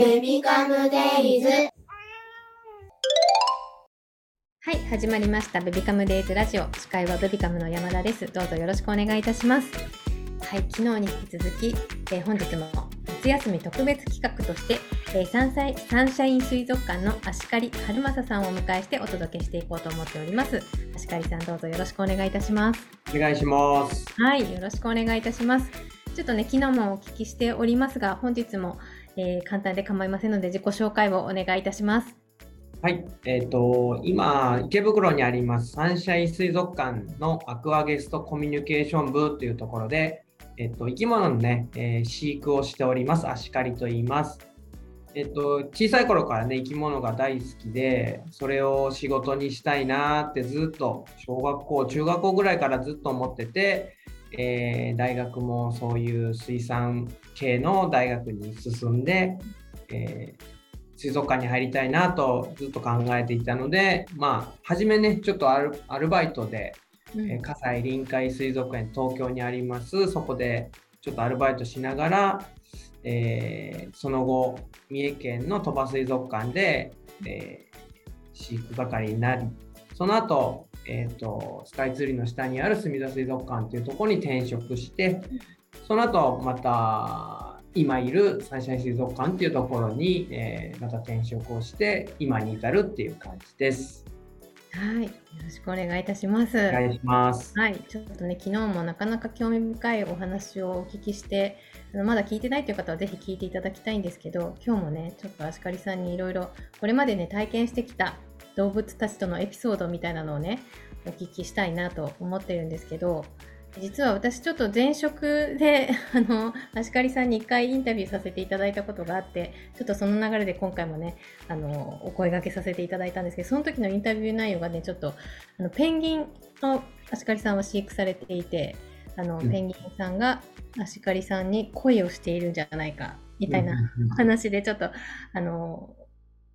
ベビカムデイズはい、始まりました。ベビカムデイズラジオ。司会はベビカムの山田です。どうぞよろしくお願いいたします。はい、昨日に引き続き、えー本日も夏休み特別企画として、えーサンサイサンシャイン水族館のアシカリ春正さんをお迎えしてお届けしていこうと思っております。アシカリさんどうぞよろしくお願いいたします。お願いします。はい、よろしくお願いいたします。ちょっとね、昨日もお聞きしておりますが、本日も、えー簡単で構いませんので自己紹介をお願いいたします。はい、えっ、と、今、池袋にありますサンシャイン水族館のアクアゲストコミュニケーション部というところで、えっ、と、生き物のね、えー飼育をしております、アシカリと言います。えっ、と、小さい頃からね、生き物が大好きで、それを仕事にしたいなってずっと、小学校、中学校ぐらいからずっと思ってて、えー大学もそういう水産系の大学に進んで、えー水族館に入りたいなとずっと考えていたので、まあ、初めね、ちょっとアルバイトで、うん。えー葛西臨海水族園、東京にあります、そこでちょっとアルバイトしながら、えーその後、三重県の鳥羽水族館で、えー飼育係になり、その後、えーと、スカイツリーの下にある墨田水族館というところに転職して、その後また今いるサンシャイン水族館っていうところに、えーまた転職をして今に至るっていう感じです。はい、よろしくお願いいたします。お願いします。はい、ちょっとね、昨日もなかなか興味深いお話をお聞きして、あのまだ聞いてないという方はぜひ聞いていただきたいんですけど、今日もね、ちょっとアシカリさんにいろいろ、これまでね、体験してきた動物たちとのエピソードみたいなのをね、お聞きしたいなと思ってるんですけど、実は私ちょっと前職で、あの、アシカリさんに一回インタビューさせていただいたことがあって、ちょっとその流れで今回もね、あの、お声掛けさせていただいたんですけど、その時のインタビュー内容がね、ちょっと、あの、ペンギンのアシカリさんは飼育されていて、あの、うん。ペンギンさんがアシカリさんに恋をしているんじゃないか、みたいな話でちょっと、あの、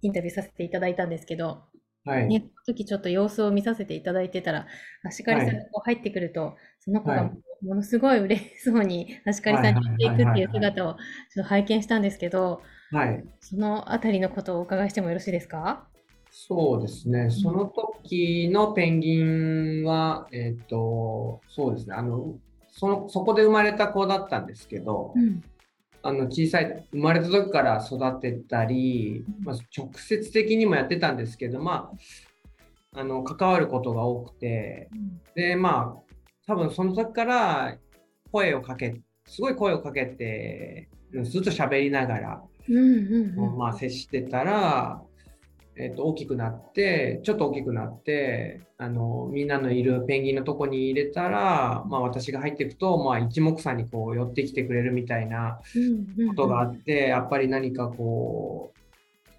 インタビューさせていただいたんですけど、はい。ね、その時ちょっと様子を見させていただいてたら、アシカリさんがこう入ってくると、その子がはいものすごい嬉しそうにアシカリさんに言っていくっていう姿をちょっと拝見したんですけど、はい。そのあたりのことをお伺いしてもよろしいですか？そうですね。その時のペンギンは、えっ、と、そうですね。あの、その、そこで生まれた子だったんですけど、うん。あの小さい生まれた時から育てたり、まあ、直接的にもやってたんですけど、まあ、あの関わることが多くてでまあ多分その時から声をかけすごい声をかけてうんずっと喋りながら、うんうんうん。まあ、接してたら、えっと大きくなってちょっと大きくなってあのみんなのいるペンギンのとこに入れたら、まあ、私が入っていくと、まあ、一目散にこう寄ってきてくれるみたいな。ことがあって、やっぱり何かこう、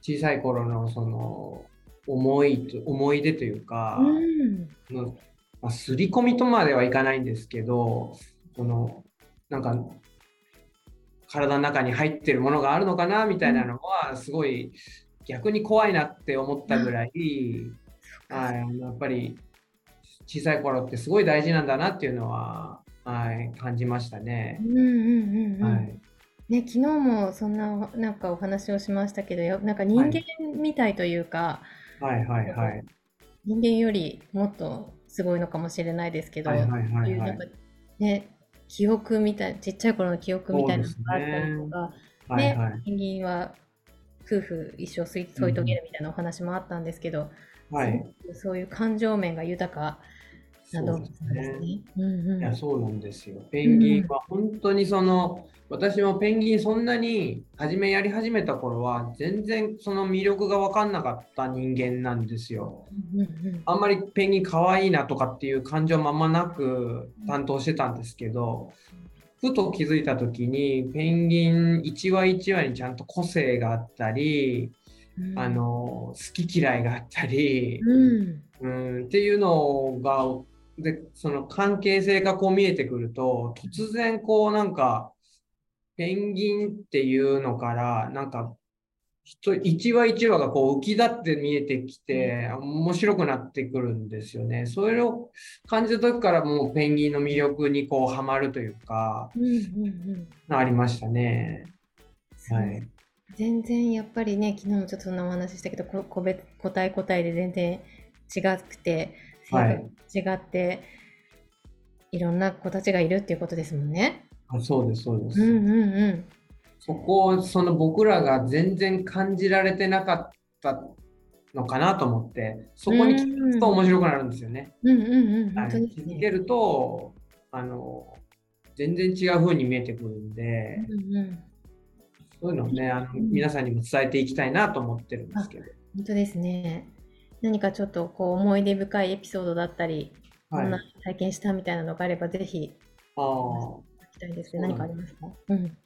小さい頃のその思いと、思い出というか、うんのまあ、刷り込みとまではいかないんですけど、その、なんか、体の中に入ってるものがあるのかなみたいなのは、すごい逆に怖いなって思ったぐらい、はい、やっぱり小さい頃ってすごい大事なんだなっていうのは、はい、感じましたね。うんうんうんうんはい。ね、昨日もそんななんかお話をしましたけどやなんか人間みたいというか、はいはいはい。人間よりもっとすごいのかもしれないですけど、はいはいはいはいそういうなんかね記憶みたいちっちゃい頃の記憶みたいなのがあったりとか、はいはい。ペンギンは夫婦一生添い遂げるみたいなお話もあったんですけど、はい。すごくそういう感情面が豊かな動物なんですね。うんうんいや、そうなんですよ。ペンギンは本当にその、私もペンギンそんなに初めやり始めた頃は全然その魅力が分かんなかった人間なんですよ。うんうんあんまりペンギン可愛いなとかっていう感情ままなく担当してたんですけど、ふと気づいた時にペンギン一話一話にちゃんと個性があったり、うん。あの好き嫌いがあったり、うん。うん、っていうのがでその関係性がこう見えてくると突然こうなんかペンギンっていうのからなんか一一話一話がこう浮き立って見えてきて面白くなってくるんですよね。それを感じた時からもうペンギンの魅力にこうハマるというかうんうんうんありましたね。はい。全然やっぱりね、昨日もちょっとそんなお話ししたけど、こ個別、個体個体で全然違くて、違って、い、ろんな子たちがいるっていうことですもんね。あそうです、そうです。うんうんうん。そこをその僕らが全然感じられてなかったのかなと思って、そこに気づくと面白くなるんですよね。うんうんうん、はい本当ですね。気づけると、あの、全然違う風に見えてくるんで、うんうん、そういうのをね、あのうん皆さんにも伝えていきたいなと思ってるんですけど。本当ですね。何かちょっとこう思い出深いエピソードだったり、こはい。んなあ体験したみたいなのがあれば、ぜひあ聞きたいですけど、何かありますか？うん。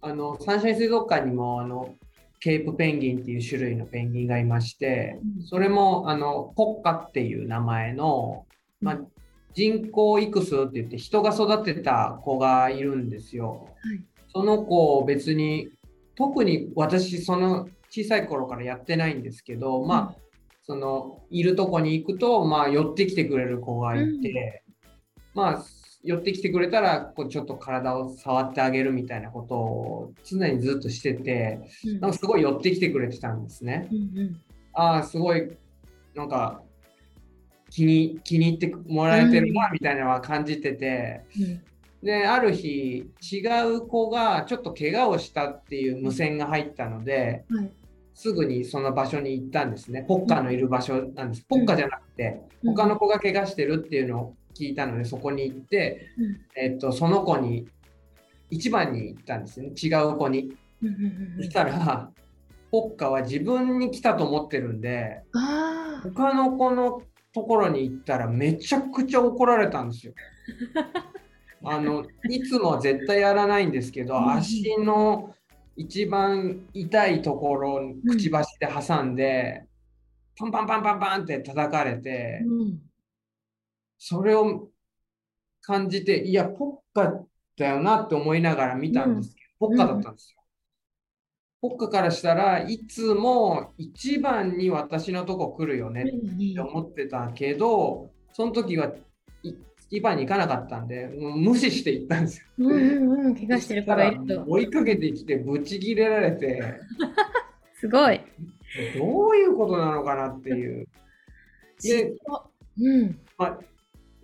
あの、サンシャイン水族館にも、あの、ケープペンギンっていう種類のペンギンがいまして、うん。それも、あの、ポッカっていう名前の、まあ、人工育数って言って人が育てた子がいるんですよ。はい。その子を別に、特に私、その小さい頃からやってないんですけど、まあ、その、いるとこに行くと、まあ、寄ってきてくれる子がいて、まあ、寄ってきてくれたら、こうちょっと体を触ってあげるみたいなことを常にずっとしてて、うんなんかすごい寄ってきてくれてたんですね。うんうんああ、すごい、なんか、気に気に入ってもらえてるな、みたいなのは感じてて、うんで、ある日、違う子がちょっと怪我をしたっていう無線が入ったので、はいすぐにその場所に行ったんですね。ポッカのいる場所なんです。うんポッカじゃなくて、うん他の子が怪我してるっていうのを聞いたので、そこに行って、うんえっと、その子に、一番に行ったんですね。違う子に。うんうんうんそしたら、ポッカは自分に来たと思ってるんで、他の子のところに行ったらめちゃくちゃ怒られたんですよ。あのいつもは絶対やらないんですけど、うんうん足の一番痛いところをくちばしで挟んで、パンパンパンパンパンって叩かれて、うんそれを感じて、いや、ポッカだよなって思いながら見たんですけど、ポッカだったんですよ。ポッカからしたらいつも一番に私のとこ来るよねって思ってたけど、その時はい一番に行かなかったんで、無視して行ったんですよ。うんうんうん、怪我してる子がいると。追いかけてきて、ブチギレられて、すごい。どういうことなのかなっていう。で、うん。まあ、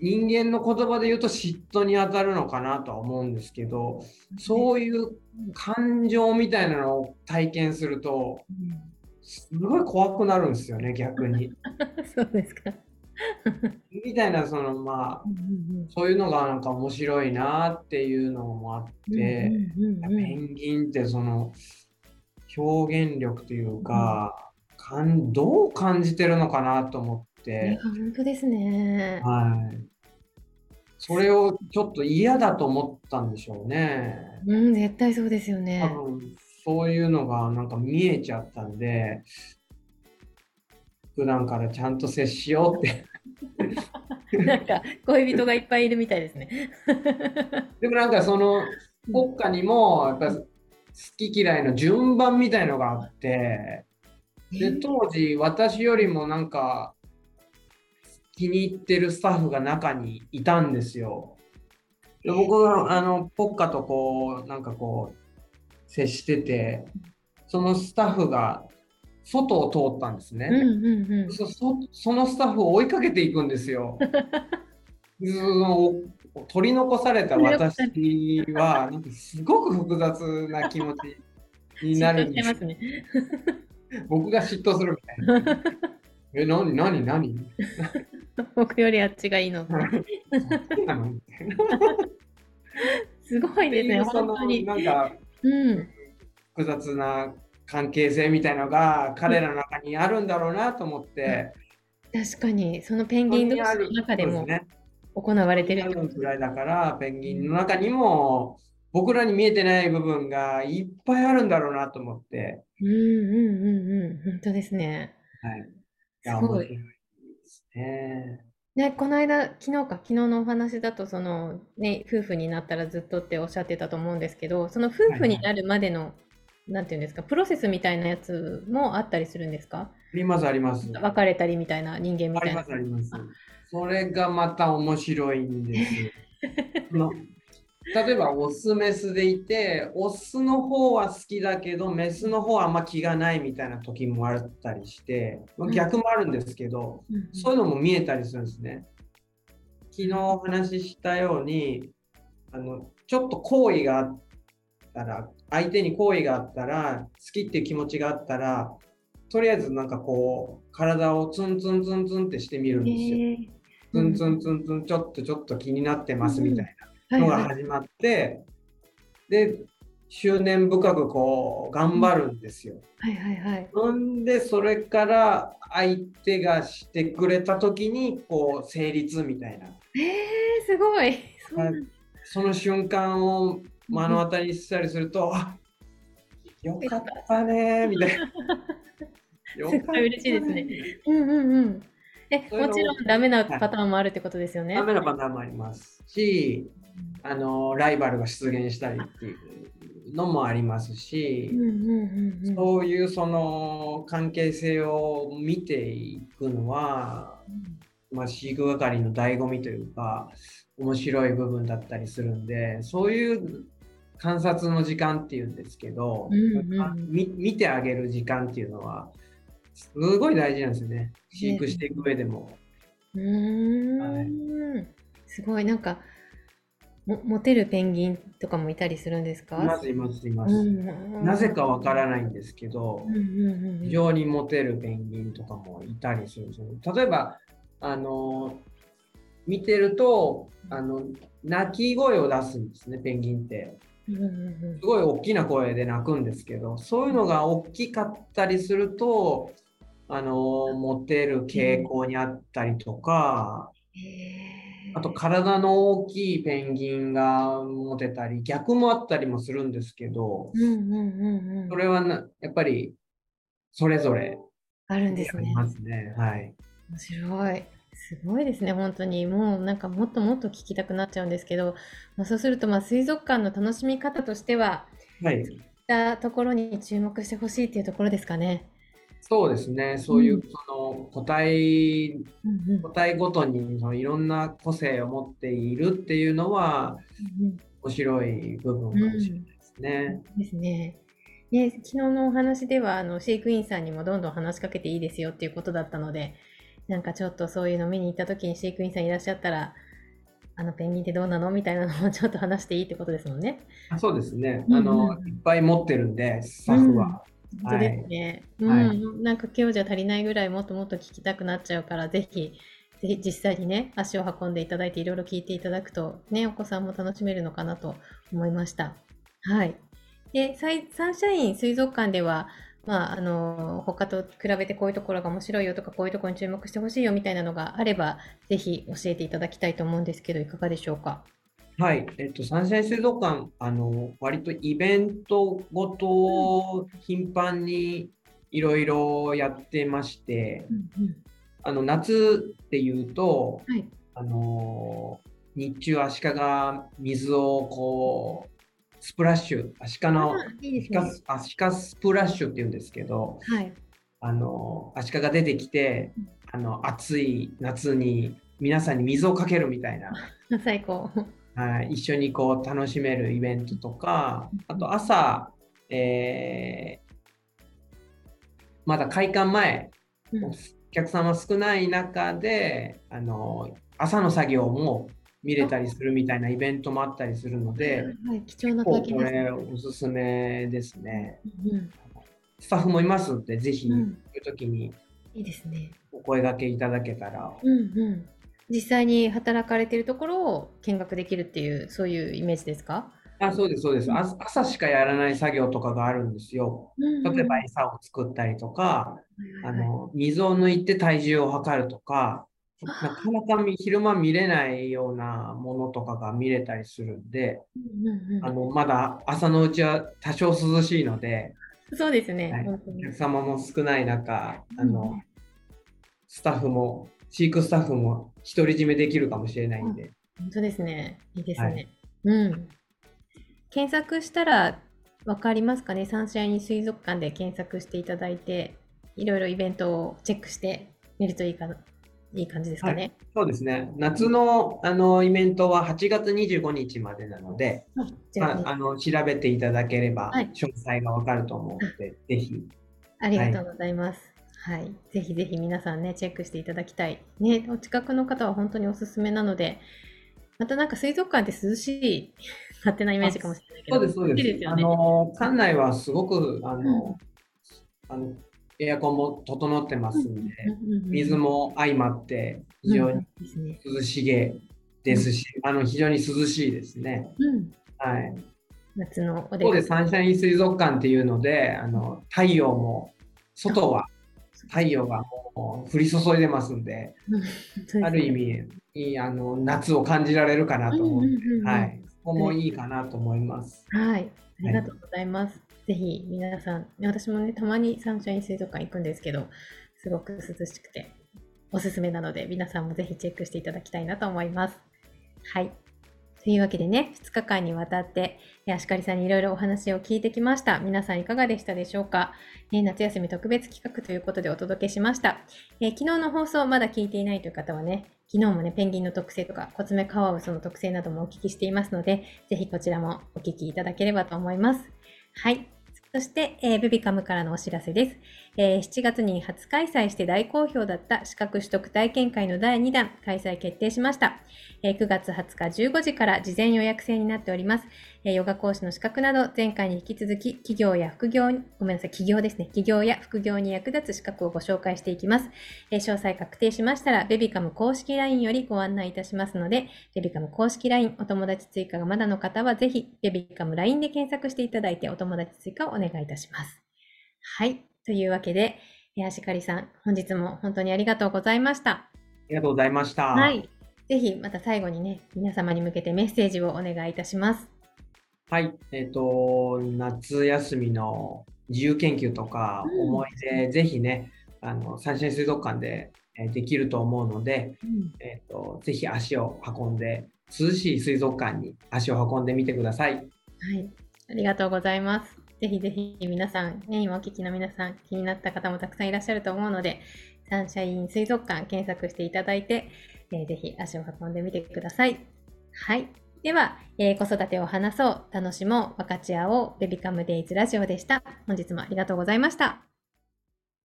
人間の言葉で言うと嫉妬に当たるのかなとは思うんですけど、そういう感情みたいなのを体験すると、うんすごい怖くなるんですよね、逆に。そうですか。みたいな、そのまあ、そういうのがなんか面白いなっていうのもあって、ペンギンってその表現力というか、かんどう感じてるのかなと思て、本当ですね。はい。それをちょっと嫌だと思ったんでしょうね。うん、絶対そうですよね多。分そういうのがなんか見えちゃったんで、普段からちゃんと接しようって。なんか恋人がいっぱいいるみたいですね。でもなんかその国家にもやっぱ好き嫌いの順番みたいのがあって、で当時私よりもなんか気に入ってるスタッフが中にいたんですよ。で僕があのポッカとこうなんかこう接しててそのスタッフが外を通ったんですね。うんうんうん。そそそのスタッフを追いかけていくんですよ。取り残された私はなんかすごく複雑な気持ちになるんです すね。僕が嫉妬するみたいな。え、なになになに？僕よりあっちがいいの。すごいですね、本当に。なんかうん。複雑な関係性みたいのが彼らの中にあるんだろうなと思って、確かに、そのペンギン同士の中でも行われてるぐらいだから、ペンギンの中にも僕らに見えてない部分がいっぱいあるんだろうなと思って、うん。うん。うん。うん、本当ですね。はい。いや、すごいね。ね、この間、昨日か、昨日のお話だと、その、ね、夫婦になったらずっとっておっしゃってたと思うんですけど、その夫婦になるまでの、なんていうんですか、プロセスみたいなやつもあったりするんですか？あります、あります。別れたりみたいな、人間みたいな。あります、あります。それがまた面白いんです。例えばオスメスでいてオスの方は好きだけどメスの方はあんま気がないみたいな時もあったりして、まあ逆もあるんですけど、そういうのも見えたりするんですね。昨日お話ししたようにあのちょっと好意があったら相手に好意があったら好きっていう気持ちがあったらとりあえずなんかこう体をツンツンツンツンってしてみるんですよ。へツンツンツンツンちょっとちょっと気になってますみたいーなのが始まって、で執念深くこう頑張るんですよ。はいはいはい。ほんでそれから相手がしてくれた時にこう成立みたいなえー、すごい。その瞬間を目の当たりにしたりすると、あよかったねーみたいな。よかったごい嬉しいですねうんうんうん。え、もちろんダメなパターンもあるってことですよね。ダメなパターンもありますし、あのライバルが出現したりっていうのもありますし。そういうその関係性を見ていくのは、まあ、飼育係の醍醐味というか面白い部分だったりするんでそういう観察の時間っていうんですけど、うんうん。み見てあげる時間っていうのはすごい大事なんですよね。飼育していく上でも。うーん、はい。すごいなんかもモテるペンギンとかもいたりするんですか？いますいますいます。うんなぜかわからないんですけど、非常にモテるペンギンとかもいたりするんですよ。例えば、あの、見てると、あの、鳴き声を出すんですね、ペンギンって。すごい大きな声で鳴くんですけど、そういうのが大きかったりすると、あの、モテる傾向にあったりとか、うんあと体の大きいペンギンがモテたり、逆もあったりもするんですけど、うんうんうんうんそれはなやっぱりそれぞれあるんですね。ますね。はい。面白い。すごいですね、本当に。もうなんかもっともっと聞きたくなっちゃうんですけど、まあ、そうするとまあ水族館の楽しみ方としては、はい。そういったところに注目してほしいっていうところですかね。そうですね。そういううんその個体うんうん個体ごとにそのいろんな個性を持っているっていうのはうん面白い部分かもしれないですね。ですね。ね、昨日のお話ではあの飼育員さんにもどんどん話しかけていいですよっていうことだったので、なんかちょっとそういうの見に行った時に飼育員さんいらっしゃったら、あのペンギンってどうなの？みたいなのもちょっと話していいってことですもんね。あそうですね。うんうんあのいっぱい持ってるんでスタッフは。本当ですね。はいうん、なんか今日じゃ足りないぐらいもっともっと聞きたくなっちゃうから、ぜひ、ぜひ実際にね、足を運んでいただいていろいろ聞いていただくと、ね、お子さんも楽しめるのかなと思いました。はい。で、サンシャイン水族館では、まあ、あの、他と比べてこういうところが面白いよとか、こういうところに注目してほしいよみたいなのがあれば、ぜひ教えていただきたいと思うんですけど、いかがでしょうか？はい、えっと、サンシャイン水族館、あの、割とイベントごと頻繁にいろいろやってまして、うんうんあの、夏っていうと、はい。あの日中アシカが水をこう、スプラッシュ、アシカの、あいいね。アシカスプラッシュっていうんですけど、はい。あのアシカが出てきて、あの暑い夏に皆さんに水をかけるみたいな、最高。はい、一緒にこう楽しめるイベントとか、あと朝、えーまだ開館前、うんお客様少ない中で、あの朝の作業も見れたりするみたいなイベントもあったりするので、はい、貴重なですねれおすすめですね。うんスタッフもいますので、ぜひ、うんそういう時にいいですね。お声掛けいただけたら、うんうん。実際に働かれているところを見学できるっていう、そういうイメージですか？あそうです、そうです。あ朝しかやらない作業とかがあるんですよ。例えば餌を作ったりとか、あの水を抜いて体重を測るとか、なかなか見昼間見れないようなものとかが見れたりするんで、あのまだ朝のうちは多少涼しいので、そうですね、はい。お客様も少ない中、あうんのスタッフも、飼育スタッフも独り占めできるかもしれないんで、本当ですね。いいですはね。うん。検索したらわかりますかね？サンシャイン水族館で検索していただいて、いろいろイベントをチェックしてみるといいかな。いい感じですかね？そうですね。夏のあのイベントは8月25日までなので、あ、まあ、あの調べていただければはい詳細がわかると思うので、ぜひ。ありがとうございます。はい、ぜひぜひ皆さんね、チェックしていただきたい。ね、お近くの方は本当におすすめなので、またなんか水族館って涼しい勝手なイメージかもしれないけど、そうです、そうです。ね。の館内はすごくあの、あのエアコンも整ってますんで、うんうんうん水も相まって非常に。涼しげですし、あの非常に涼しいですね。うん、はい。夏のお出かけここでサンシャイン水族館っていうので、あの太陽も外は太陽がもう降り注いでますんで、うんある意味いいあの夏を感じられるかなと思う。うんうんうんうんはい。そこもいいかなと思います。はい、ありがとうございます。ぜひ皆さん、私もね、たまにサンシャイン水族館行くんですけど、すごく涼しくておすすめなので、皆さんもぜひチェックしていただきたいなと思います。はい。というわけでね、2日間にわたって、えーアシカリさんにいろいろお話を聞いてきました。皆さんいかがでしたでしょうか、えー夏休み特別企画ということでお届けしました。えー昨日の放送まだ聞いていないという方はね、昨日もね、ペンギンの特性とか、コツメカワウソの特性などもお聞きしていますので、ぜひこちらもお聞きいただければと思います。はい。そして、えー、ベビカムからのお知らせです。えー7月に初開催して大好評だった資格取得体験会の第2弾開催決定しました。えー9月20日15時から事前予約制になっております。えーヨガ講師の資格など前回に引き続き企業や副業に、ごめんなさい、企業ですね。企業や副業に役立つ資格をご紹介していきます。えー詳細確定しましたら、ベビカム公式 LINE よりご案内いたしますので、ベビカム公式 LINE お友達追加がまだの方はぜひ、ベビカム LINE で検索していただいてお友達追加をお願いいたします。はい。というわけで、えー、あしかりさん、本日も本当にありがとうございました。ありがとうございました。はい。ぜひ、また最後にね、皆様に向けてメッセージをお願いいたします。はい、えっ、と、夏休みの自由研究とかうん思い出、ぜひね、あの、サンシャイン水族館でえーできると思うので、えっ、と、ぜひ足を運んで、涼しい水族館に足を運んでみてください。はい。ありがとうございます。ぜひぜひ皆さん、ね、今お聞きの皆さん、気になった方もたくさんいらっしゃると思うので、サンシャイン水族館検索していただいて、えーぜひ足を運んでみてください。はい。では、えー子育てを話そう、楽しもう、分かち合おう、ベビカムデイズラジオでした。本日もありがとうございました。